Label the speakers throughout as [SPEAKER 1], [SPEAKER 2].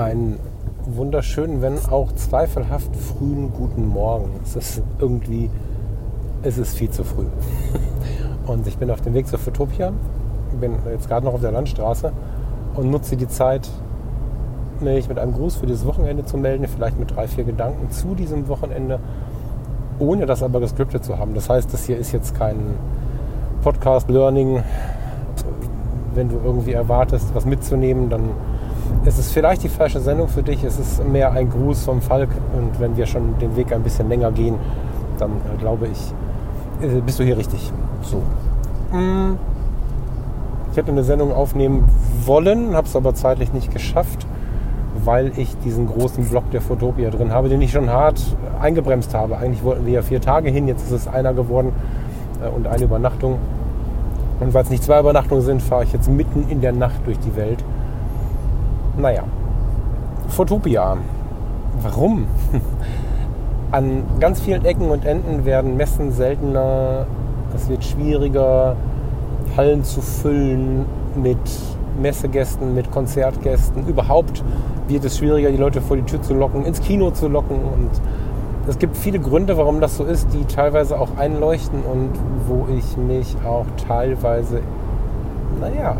[SPEAKER 1] Einen wunderschönen, wenn auch zweifelhaft frühen guten Morgen. Es ist irgendwie, es ist viel zu früh. Und ich bin auf dem Weg zur Fotopia, bin jetzt gerade noch auf der Landstraße und nutze die Zeit, mich mit einem Gruß für dieses Wochenende zu melden, vielleicht mit drei, vier Gedanken zu diesem Wochenende, ohne das aber gescriptet zu haben. Das heißt, das hier ist jetzt kein Podcast-Learning. Wenn du irgendwie erwartest, was mitzunehmen, dann es ist vielleicht die falsche Sendung für dich. Es ist mehr ein Gruß vom Falk. Und wenn wir schon den Weg ein bisschen länger gehen, dann äh, glaube ich, äh, bist du hier richtig. So. Mm. Ich hätte eine Sendung aufnehmen wollen, habe es aber zeitlich nicht geschafft, weil ich diesen großen Block der Fotopia drin habe, den ich schon hart eingebremst habe. Eigentlich wollten wir ja vier Tage hin, jetzt ist es einer geworden äh, und eine Übernachtung. Und weil es nicht zwei Übernachtungen sind, fahre ich jetzt mitten in der Nacht durch die Welt naja, Fotopia. Warum? An ganz vielen Ecken und Enden werden Messen seltener. Es wird schwieriger, Hallen zu füllen mit Messegästen, mit Konzertgästen. Überhaupt wird es schwieriger, die Leute vor die Tür zu locken, ins Kino zu locken. Und es gibt viele Gründe, warum das so ist, die teilweise auch einleuchten und wo ich mich auch teilweise, naja,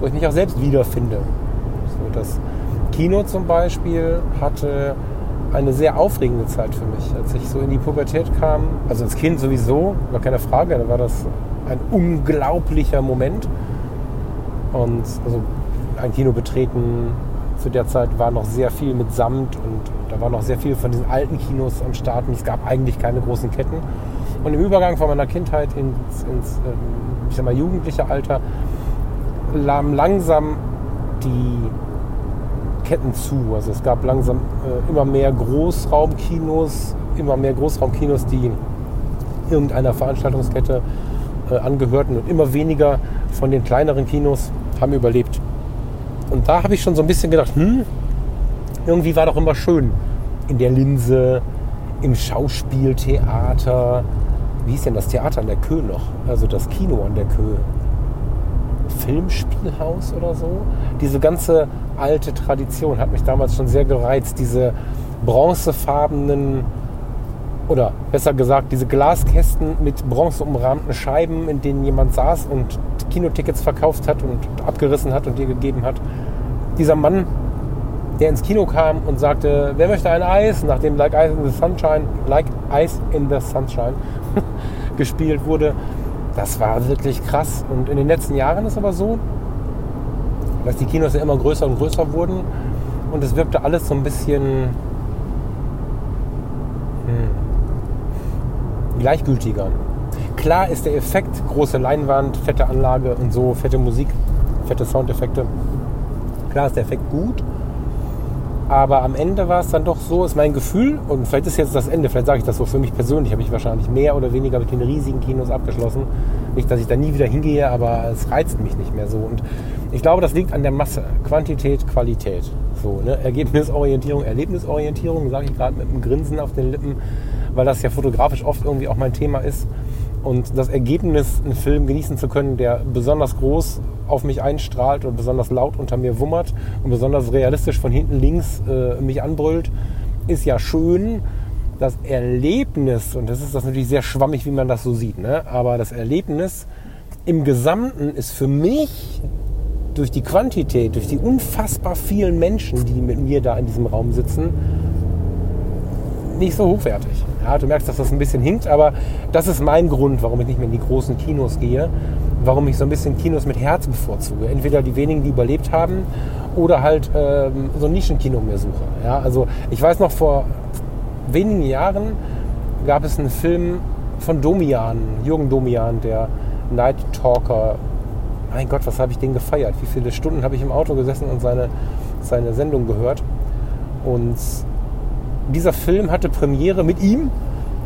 [SPEAKER 1] wo ich mich auch selbst wiederfinde. Das Kino zum Beispiel hatte eine sehr aufregende Zeit für mich, als ich so in die Pubertät kam. Also als Kind sowieso, war keine Frage, da war das ein unglaublicher Moment. Und also ein Kino betreten zu der Zeit war noch sehr viel mit Samt und, da war noch sehr viel von diesen alten Kinos am Start und es gab eigentlich keine großen Ketten. Und im Übergang von meiner Kindheit ins, ins ähm, ich sag mal, jugendliche Alter langsam die Ketten zu. Also es gab langsam äh, immer mehr Großraumkinos, immer mehr Großraumkinos, die irgendeiner Veranstaltungskette äh, angehörten und immer weniger von den kleineren Kinos haben überlebt. Und da habe ich schon so ein bisschen gedacht, hm, irgendwie war doch immer schön in der Linse, im Schauspieltheater. Wie hieß denn das Theater an der Kö noch? Also das Kino an der Kö. Filmspielhaus oder so. Diese ganze alte Tradition hat mich damals schon sehr gereizt. Diese bronzefarbenen oder besser gesagt diese Glaskästen mit bronzeumrahmten Scheiben, in denen jemand saß und Kinotickets verkauft hat und abgerissen hat und dir gegeben hat. Dieser Mann, der ins Kino kam und sagte, wer möchte ein Eis, nachdem Like Ice in the Sunshine, Like Ice in the Sunshine gespielt wurde, das war wirklich krass. Und in den letzten Jahren ist aber so, dass die Kinos ja immer größer und größer wurden und es wirkte alles so ein bisschen hm, gleichgültiger. Klar ist der Effekt, große Leinwand, fette Anlage und so, fette Musik, fette Soundeffekte. Klar ist der Effekt gut, aber am Ende war es dann doch so, ist mein Gefühl, und vielleicht ist jetzt das Ende, vielleicht sage ich das so für mich persönlich, habe ich wahrscheinlich mehr oder weniger mit den riesigen Kinos abgeschlossen. Nicht, dass ich da nie wieder hingehe, aber es reizt mich nicht mehr so. Und ich glaube, das liegt an der Masse. Quantität, Qualität. So, ne? Ergebnisorientierung, Erlebnisorientierung, sage ich gerade mit einem Grinsen auf den Lippen, weil das ja fotografisch oft irgendwie auch mein Thema ist und das Ergebnis, einen Film genießen zu können, der besonders groß auf mich einstrahlt und besonders laut unter mir wummert und besonders realistisch von hinten links äh, mich anbrüllt, ist ja schön. Das Erlebnis, und das ist das natürlich sehr schwammig, wie man das so sieht, ne? aber das Erlebnis im Gesamten ist für mich durch die Quantität, durch die unfassbar vielen Menschen, die mit mir da in diesem Raum sitzen, nicht so hochwertig. Ja, du merkst, dass das ein bisschen hinkt, aber das ist mein Grund, warum ich nicht mehr in die großen Kinos gehe, warum ich so ein bisschen Kinos mit Herz bevorzuge. Entweder die wenigen, die überlebt haben, oder halt ähm, so ein Nischenkino mehr suche. Ja, also ich weiß noch, vor wenigen Jahren gab es einen Film von Domian, Jürgen Domian, der Night Talker mein Gott, was habe ich den gefeiert? Wie viele Stunden habe ich im Auto gesessen und seine, seine Sendung gehört? Und dieser Film hatte Premiere mit ihm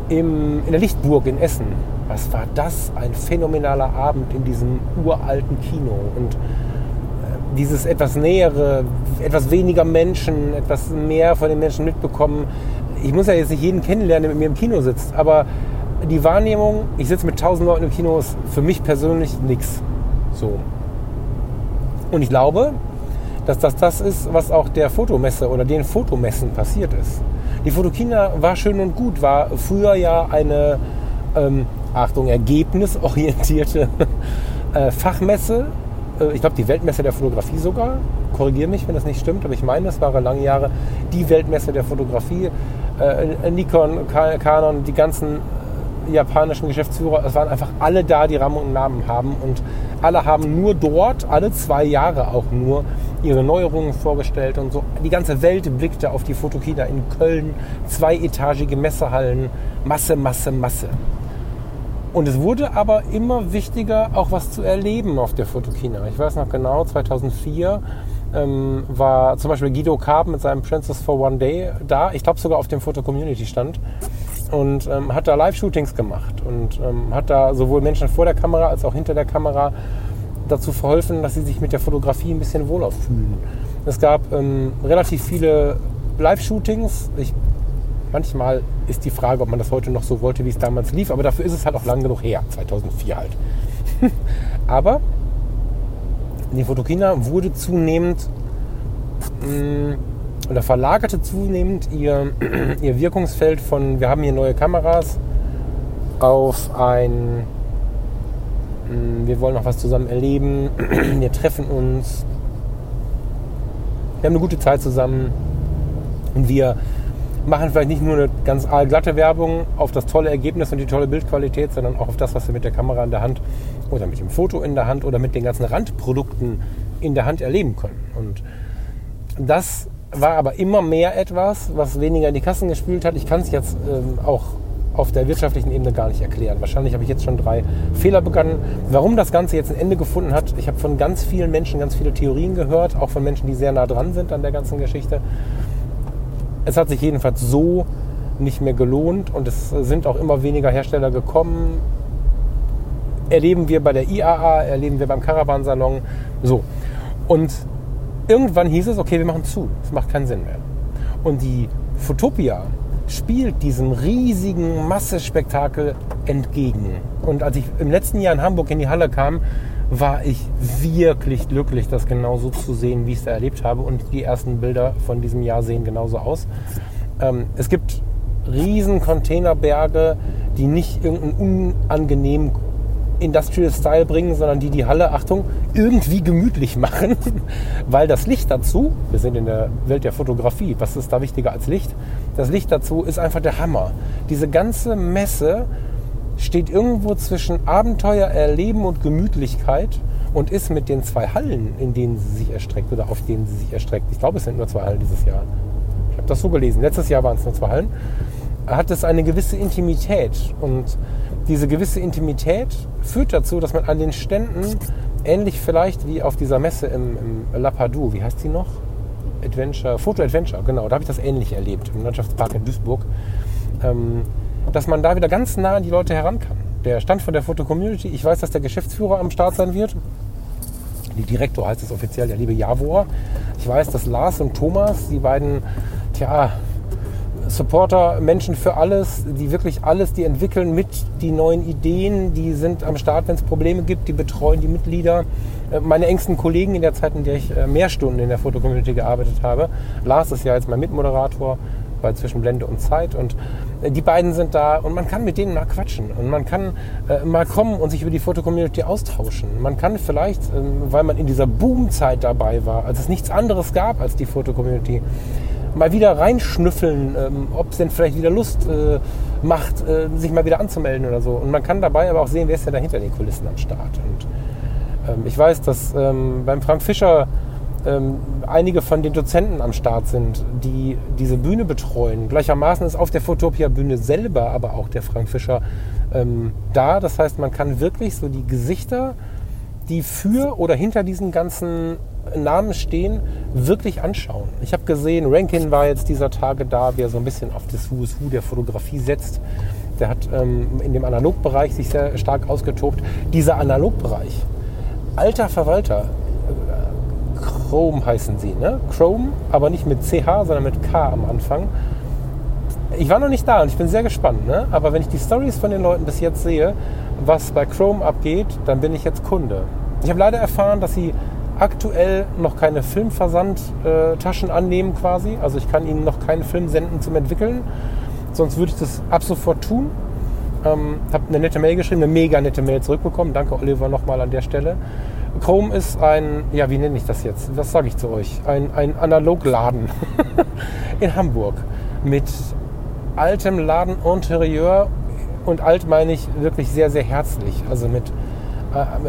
[SPEAKER 1] im, in der Lichtburg in Essen. Was war das? Ein phänomenaler Abend in diesem uralten Kino. Und äh, dieses etwas nähere, etwas weniger Menschen, etwas mehr von den Menschen mitbekommen. Ich muss ja jetzt nicht jeden kennenlernen, der mit mir im Kino sitzt, aber die Wahrnehmung, ich sitze mit tausend Leuten im Kino, ist für mich persönlich nichts. So. Und ich glaube, dass das das ist, was auch der Fotomesse oder den Fotomessen passiert ist. Die Fotokina war schön und gut, war früher ja eine, ähm, Achtung, ergebnisorientierte äh, Fachmesse. Äh, ich glaube, die Weltmesse der Fotografie sogar. Korrigiere mich, wenn das nicht stimmt, aber ich meine, es war lange Jahre die Weltmesse der Fotografie. Äh, Nikon, Canon, die ganzen japanischen Geschäftsführer, es waren einfach alle da, die Rahmen und Namen haben und alle haben nur dort, alle zwei Jahre auch nur, ihre Neuerungen vorgestellt und so. Die ganze Welt blickte auf die Fotokina in Köln, zweietagige Messehallen, Masse, Masse, Masse. Und es wurde aber immer wichtiger, auch was zu erleben auf der Fotokina. Ich weiß noch genau, 2004 ähm, war zum Beispiel Guido Karp mit seinem Princess for One Day da. Ich glaube sogar auf dem Foto Community stand und ähm, hat da Live-Shootings gemacht und ähm, hat da sowohl Menschen vor der Kamera als auch hinter der Kamera dazu verholfen, dass sie sich mit der Fotografie ein bisschen wohler fühlen. Es gab ähm, relativ viele Live-Shootings. manchmal ist die Frage, ob man das heute noch so wollte, wie es damals lief, aber dafür ist es halt auch lang genug her, 2004 halt. aber die Fotokina wurde zunehmend mh, mm, oder verlagerte zunehmend ihr, ihr Wirkungsfeld von, wir haben hier neue Kameras, auf ein, wir wollen noch was zusammen erleben, wir treffen uns, wir haben eine gute Zeit zusammen und wir machen vielleicht nicht nur eine ganz glatte Werbung auf das tolle Ergebnis und die tolle Bildqualität, sondern auch auf das, was wir mit der Kamera in der Hand oder mit dem Foto in der Hand oder mit den ganzen Randprodukten in der Hand erleben können. Und das war aber immer mehr etwas, was weniger in die Kassen gespült hat. Ich kann es jetzt ähm, auch auf der wirtschaftlichen Ebene gar nicht erklären. Wahrscheinlich habe ich jetzt schon drei Fehler begangen. Warum das Ganze jetzt ein Ende gefunden hat, ich habe von ganz vielen Menschen ganz viele Theorien gehört, auch von Menschen, die sehr nah dran sind an der ganzen Geschichte. Es hat sich jedenfalls so nicht mehr gelohnt und es sind auch immer weniger Hersteller gekommen. Erleben wir bei der IAA, erleben wir beim Caravansalon. So. Und irgendwann hieß es, okay, wir machen zu. Das macht keinen Sinn mehr. Und die Fotopia spielt diesem riesigen Massespektakel entgegen. Und als ich im letzten Jahr in Hamburg in die Halle kam, war ich wirklich glücklich, das genauso zu sehen, wie ich es da erlebt habe. Und die ersten Bilder von diesem Jahr sehen genauso aus. Ähm, es gibt riesen Containerberge, die nicht irgendeinen unangenehmen Industrial Style bringen, sondern die die Halle, Achtung, irgendwie gemütlich machen, weil das Licht dazu, wir sind in der Welt der Fotografie, was ist da wichtiger als Licht? Das Licht dazu ist einfach der Hammer. Diese ganze Messe steht irgendwo zwischen Abenteuer, Erleben und Gemütlichkeit und ist mit den zwei Hallen, in denen sie sich erstreckt oder auf denen sie sich erstreckt, ich glaube, es sind nur zwei Hallen dieses Jahr. Ich habe das so gelesen. Letztes Jahr waren es nur zwei Hallen. Hat es eine gewisse Intimität und diese gewisse Intimität führt dazu, dass man an den Ständen, ähnlich vielleicht wie auf dieser Messe im, im Lapadou, wie heißt sie noch? Adventure, Foto Adventure, genau, da habe ich das ähnlich erlebt, im Landschaftspark in Duisburg, ähm, dass man da wieder ganz nah an die Leute heran kann. Der Stand von der Foto-Community, ich weiß, dass der Geschäftsführer am Start sein wird. Die Direktor heißt es offiziell, der liebe Javor. Ich weiß, dass Lars und Thomas, die beiden, tja, Supporter, Menschen für alles, die wirklich alles, die entwickeln mit die neuen Ideen, die sind am Start, wenn es Probleme gibt, die betreuen die Mitglieder. Äh, meine engsten Kollegen in der Zeit, in der ich äh, mehr Stunden in der Fotocommunity gearbeitet habe, Lars ist ja jetzt mein Mitmoderator bei Zwischenblende und Zeit und äh, die beiden sind da und man kann mit denen mal quatschen und man kann äh, mal kommen und sich über die Fotocommunity austauschen. Man kann vielleicht, ähm, weil man in dieser Boomzeit dabei war, als es nichts anderes gab als die Fotocommunity, mal wieder reinschnüffeln, ähm, ob es denn vielleicht wieder Lust äh, macht, äh, sich mal wieder anzumelden oder so. Und man kann dabei aber auch sehen, wer ist denn da hinter den Kulissen am Start. Und ähm, ich weiß, dass ähm, beim Frank Fischer ähm, einige von den Dozenten am Start sind, die diese Bühne betreuen. Gleichermaßen ist auf der Fotopia-Bühne selber aber auch der Frank Fischer ähm, da. Das heißt, man kann wirklich so die Gesichter die für oder hinter diesen ganzen Namen stehen, wirklich anschauen. Ich habe gesehen, Rankin war jetzt dieser Tage da, wie er so ein bisschen auf das Who is Who der Fotografie setzt. Der hat ähm, in dem Analogbereich sich sehr stark ausgetobt. Dieser Analogbereich, alter Verwalter, äh, Chrome heißen sie, ne? Chrome, aber nicht mit CH, sondern mit K am Anfang. Ich war noch nicht da und ich bin sehr gespannt, ne? aber wenn ich die Stories von den Leuten bis jetzt sehe, was bei Chrome abgeht, dann bin ich jetzt Kunde. Ich habe leider erfahren, dass sie aktuell noch keine Filmversandtaschen annehmen quasi. Also ich kann ihnen noch keinen Film senden zum Entwickeln. Sonst würde ich das ab sofort tun. Ähm, habe eine nette Mail geschrieben, eine mega nette Mail zurückbekommen. Danke Oliver nochmal an der Stelle. Chrome ist ein, ja wie nenne ich das jetzt? Was sage ich zu euch? Ein, ein Analogladen in Hamburg mit altem Ladeninterieur und alt meine ich wirklich sehr, sehr herzlich. Also mit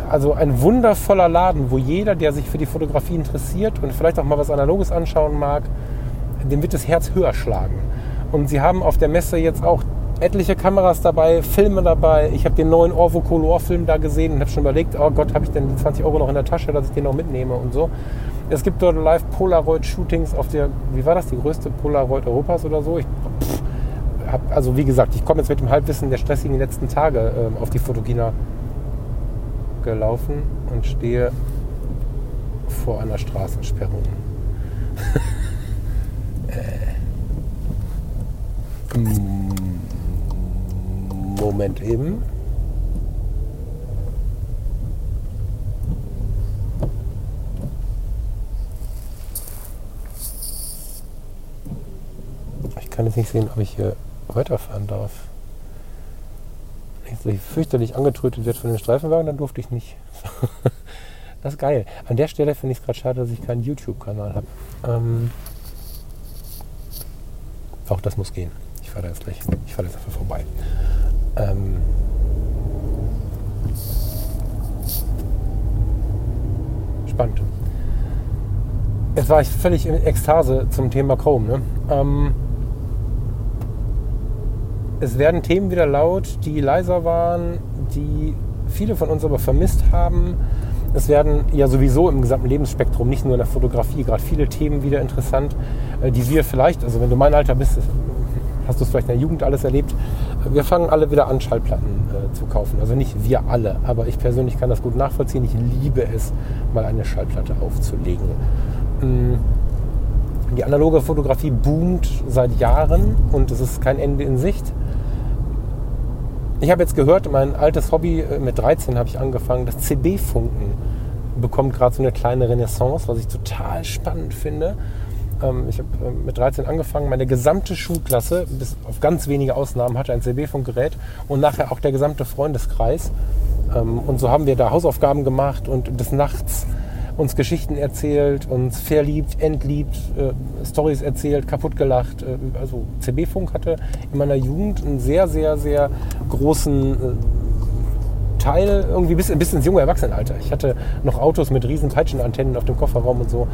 [SPEAKER 1] also ein wundervoller Laden, wo jeder, der sich für die Fotografie interessiert und vielleicht auch mal was Analoges anschauen mag, dem wird das Herz höher schlagen. Und sie haben auf der Messe jetzt auch etliche Kameras dabei, Filme dabei. Ich habe den neuen Orvo Color Film da gesehen und habe schon überlegt, oh Gott, habe ich denn die 20 Euro noch in der Tasche, dass ich den noch mitnehme und so. Es gibt dort live Polaroid Shootings auf der, wie war das, die größte Polaroid Europas oder so. Ich, pff, hab, also wie gesagt, ich komme jetzt mit dem Halbwissen der stressigen letzten Tage äh, auf die Fotogina gelaufen und stehe vor einer Straßensperrung. äh. Moment eben. Ich kann jetzt nicht sehen, ob ich hier weiterfahren darf fürchterlich angetrötet wird von den Streifenwagen, dann durfte ich nicht. das ist geil. An der Stelle finde ich es gerade schade, dass ich keinen YouTube-Kanal habe. Ähm, auch das muss gehen. Ich fahre jetzt gleich. Ich fahre jetzt einfach vorbei. Ähm, spannend. Jetzt war ich völlig in Ekstase zum Thema Chrome. Ne? Ähm, es werden Themen wieder laut, die leiser waren, die viele von uns aber vermisst haben. Es werden ja sowieso im gesamten Lebensspektrum, nicht nur in der Fotografie, gerade viele Themen wieder interessant, äh, die wir vielleicht, also wenn du mein Alter bist, hast du es vielleicht in der Jugend alles erlebt. Wir fangen alle wieder an, Schallplatten äh, zu kaufen. Also nicht wir alle, aber ich persönlich kann das gut nachvollziehen. Ich liebe es, mal eine Schallplatte aufzulegen. Mm. Die analoge Fotografie boomt seit Jahren und es ist kein Ende in Sicht. Ich habe jetzt gehört, mein altes Hobby, äh, mit 13 habe ich angefangen, das CB-Funken bekommt gerade so eine kleine Renaissance, was ich total spannend finde. Ähm, ich habe äh, mit 13 angefangen, meine gesamte Schulklasse, bis auf ganz wenige Ausnahmen, hatte ein CB-Funkgerät und nachher auch der gesamte Freundeskreis. Ähm, und so haben wir da Hausaufgaben gemacht und des Nachts uns Geschichten erzählt, uns verliebt, entliebt, äh, Stories erzählt, kaputt gelacht. Äh, also CB-Funk hatte in meiner Jugend einen sehr, sehr, sehr großen äh, Teil irgendwie bis, bis ins junge Erwachsenenalter. Ich hatte noch Autos mit riesen Peitschenantennen auf dem Kofferraum und so.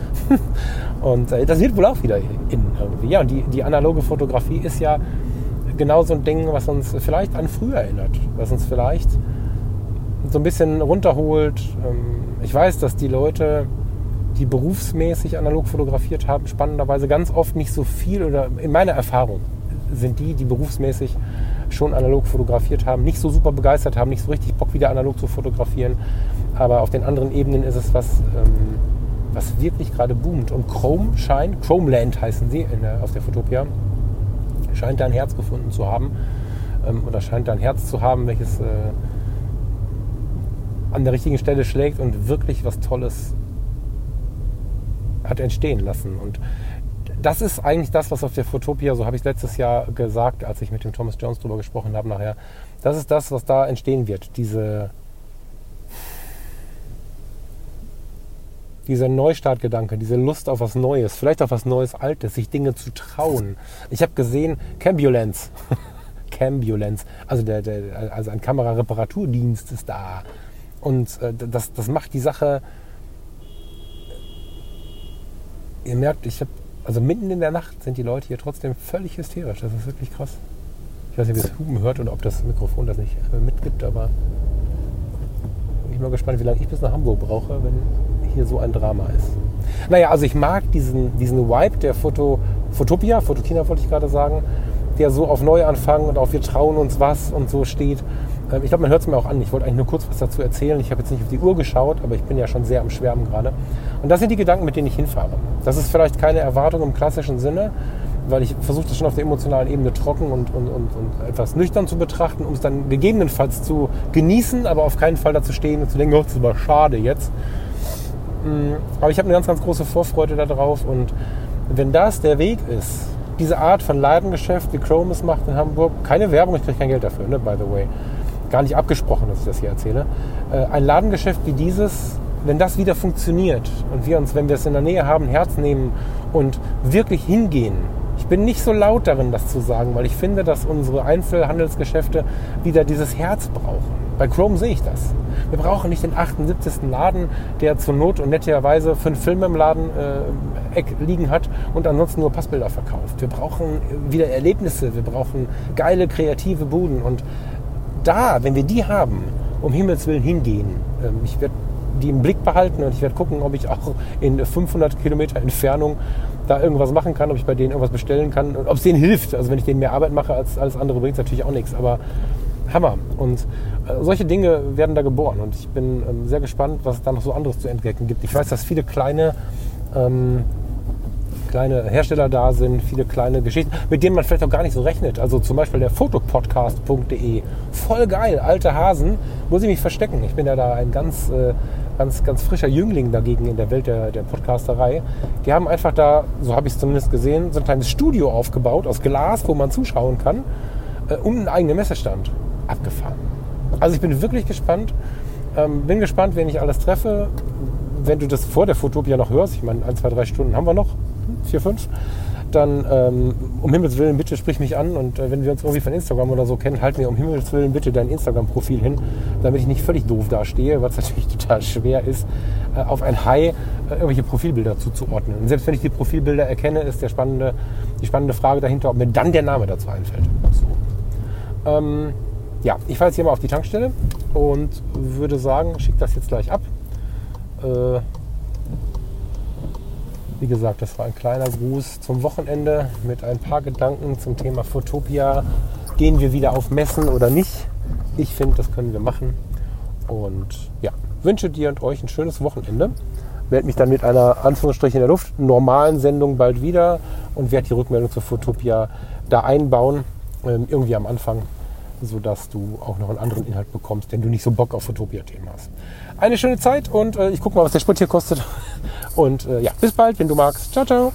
[SPEAKER 1] und äh, das wird wohl auch wieder in irgendwie. Ja, und die, die analoge Fotografie ist ja genau so ein Ding, was uns vielleicht an früher erinnert, was uns vielleicht so ein bisschen runterholt. Ähm, ich weiß, dass die Leute, die berufsmäßig analog fotografiert haben, spannenderweise ganz oft nicht so viel oder in meiner Erfahrung sind die, die berufsmäßig schon analog fotografiert haben, nicht so super begeistert haben, nicht so richtig Bock wieder analog zu fotografieren. Aber auf den anderen Ebenen ist es was, ähm, was wirklich gerade boomt. Und Chrome scheint, Chromeland heißen sie der, auf der Fotopia, scheint da ein Herz gefunden zu haben ähm, oder scheint da ein Herz zu haben, welches äh, an der richtigen Stelle schlägt und wirklich was Tolles hat entstehen lassen. Und das ist eigentlich das, was auf der Fotopia, so habe ich letztes Jahr gesagt, als ich mit dem Thomas Jones darüber gesprochen habe nachher, das ist das, was da entstehen wird. Diese, dieser Neustartgedanke, diese Lust auf was Neues, vielleicht auf was Neues, Altes, sich Dinge zu trauen. Ich habe gesehen, Cambulance. Cambulance, also, der, der, also ein Kamerareparaturdienst ist da. Und äh, das, das macht die Sache. Ihr merkt, ich habe, also mitten in der Nacht sind die Leute hier trotzdem völlig hysterisch. Das ist wirklich krass. Ich weiß nicht, wie das Huben hört oder ob das Mikrofon das nicht äh, mitgibt, aber ich mal gespannt, wie lange ich bis nach Hamburg brauche, wenn hier so ein Drama ist. Naja, also ich mag diesen, diesen Vibe der Foto, Fotopia, Fotokina wollte ich gerade sagen, der so auf Neuanfang und auf wir trauen uns was und so steht. Ähm, ich glaube, man hört es mir auch an. Ich wollte eigentlich nur kurz was dazu erzählen. Ich habe jetzt nicht auf die Uhr geschaut, aber ich bin ja schon sehr am Schwärmen gerade. Und das sind die Gedanken, mit denen ich hinfahre. Das ist vielleicht keine Erwartung im klassischen Sinne, weil ich versuche das schon auf der emotionalen Ebene trocken und, und, und, und etwas nüchtern zu betrachten, um es dann gegebenenfalls zu genießen, aber auf keinen Fall dazu stehen und zu denken, oh, das war schade jetzt. Mm, aber ich habe eine ganz, ganz große Vorfreude darauf und wenn das der Weg ist, diese Art von Ladengeschäft, wie Chrome es macht in Hamburg, keine Werbung, ich kriege kein Geld dafür, ne, by the way, gar nicht abgesprochen, dass ich das hier erzähle, äh, ein Ladengeschäft wie dieses, wenn das wieder funktioniert und wir uns, wenn wir es in der Nähe haben, Herz nehmen und wirklich hingehen, ich bin nicht so laut darin, das zu sagen, weil ich finde, dass unsere Einzelhandelsgeschäfte wieder dieses Herz brauchen. Bei Chrome sehe ich das. Wir brauchen nicht den 78. Laden, der zur Not und netterweise fünf Filme im Laden äh, Eck liegen hat und ansonsten nur Passbilder verkauft. Wir brauchen wieder Erlebnisse, wir brauchen geile, kreative Buden. Und da, wenn wir die haben, um Himmels Willen hingehen, äh, ich werde die im Blick behalten und ich werde gucken, ob ich auch in 500 Kilometer Entfernung da irgendwas machen kann, ob ich bei denen irgendwas bestellen kann und ob es denen hilft. Also wenn ich denen mehr Arbeit mache als alles andere, bringt es natürlich auch nichts. Aber Hammer. Und äh, solche Dinge werden da geboren. Und ich bin ähm, sehr gespannt, was es da noch so anderes zu entdecken gibt. Ich weiß, dass viele kleine, ähm, kleine Hersteller da sind, viele kleine Geschichten, mit denen man vielleicht auch gar nicht so rechnet. Also zum Beispiel der fotopodcast.de. Voll geil, alte Hasen. Muss ich mich verstecken. Ich bin ja da ein ganz... Äh, ganz, ganz frischer Jüngling dagegen in der Welt der, der Podcasterei. Die haben einfach da, so habe ich es zumindest gesehen, so ein kleines Studio aufgebaut aus Glas, wo man zuschauen kann, äh, und einen eigenen Messestand abgefahren. Also ich bin wirklich gespannt. Ähm, bin gespannt, wen ich alles treffe. Wenn du das vor der Fotopia noch hörst, ich meine, ein, zwei, drei Stunden haben wir noch, vier, fünf, dann ähm, um Himmels Willen bitte sprich mich an und äh, wenn wir uns irgendwie von Instagram oder so kennen, halt mir um Himmels Willen bitte dein Instagram-Profil hin, damit ich nicht völlig doof dastehe, was natürlich total schwer ist, äh, auf ein High äh, irgendwelche Profilbilder zuzuordnen. Und selbst wenn ich die Profilbilder erkenne, ist der spannende, die spannende Frage dahinter, ob mir dann der Name dazu einfällt. So. Ähm, ja, ich fahre jetzt hier mal auf die Tankstelle und würde sagen, schick das jetzt gleich ab. Äh, wie gesagt, das war ein kleiner Gruß zum Wochenende mit ein paar Gedanken zum Thema Fotopia. Gehen wir wieder auf Messen oder nicht? Ich finde, das können wir machen. Und ja, wünsche dir und euch ein schönes Wochenende. Melde mich dann mit einer Anführungsstrich in der Luft normalen Sendung bald wieder und werde die Rückmeldung zur Fotopia da einbauen. Ähm, irgendwie am Anfang sodass du auch noch einen anderen Inhalt bekommst, wenn du nicht so Bock auf Utopia-Themen hast. Eine schöne Zeit und äh, ich gucke mal, was der Sprit hier kostet. Und äh, ja, bis bald, wenn du magst. Ciao, ciao.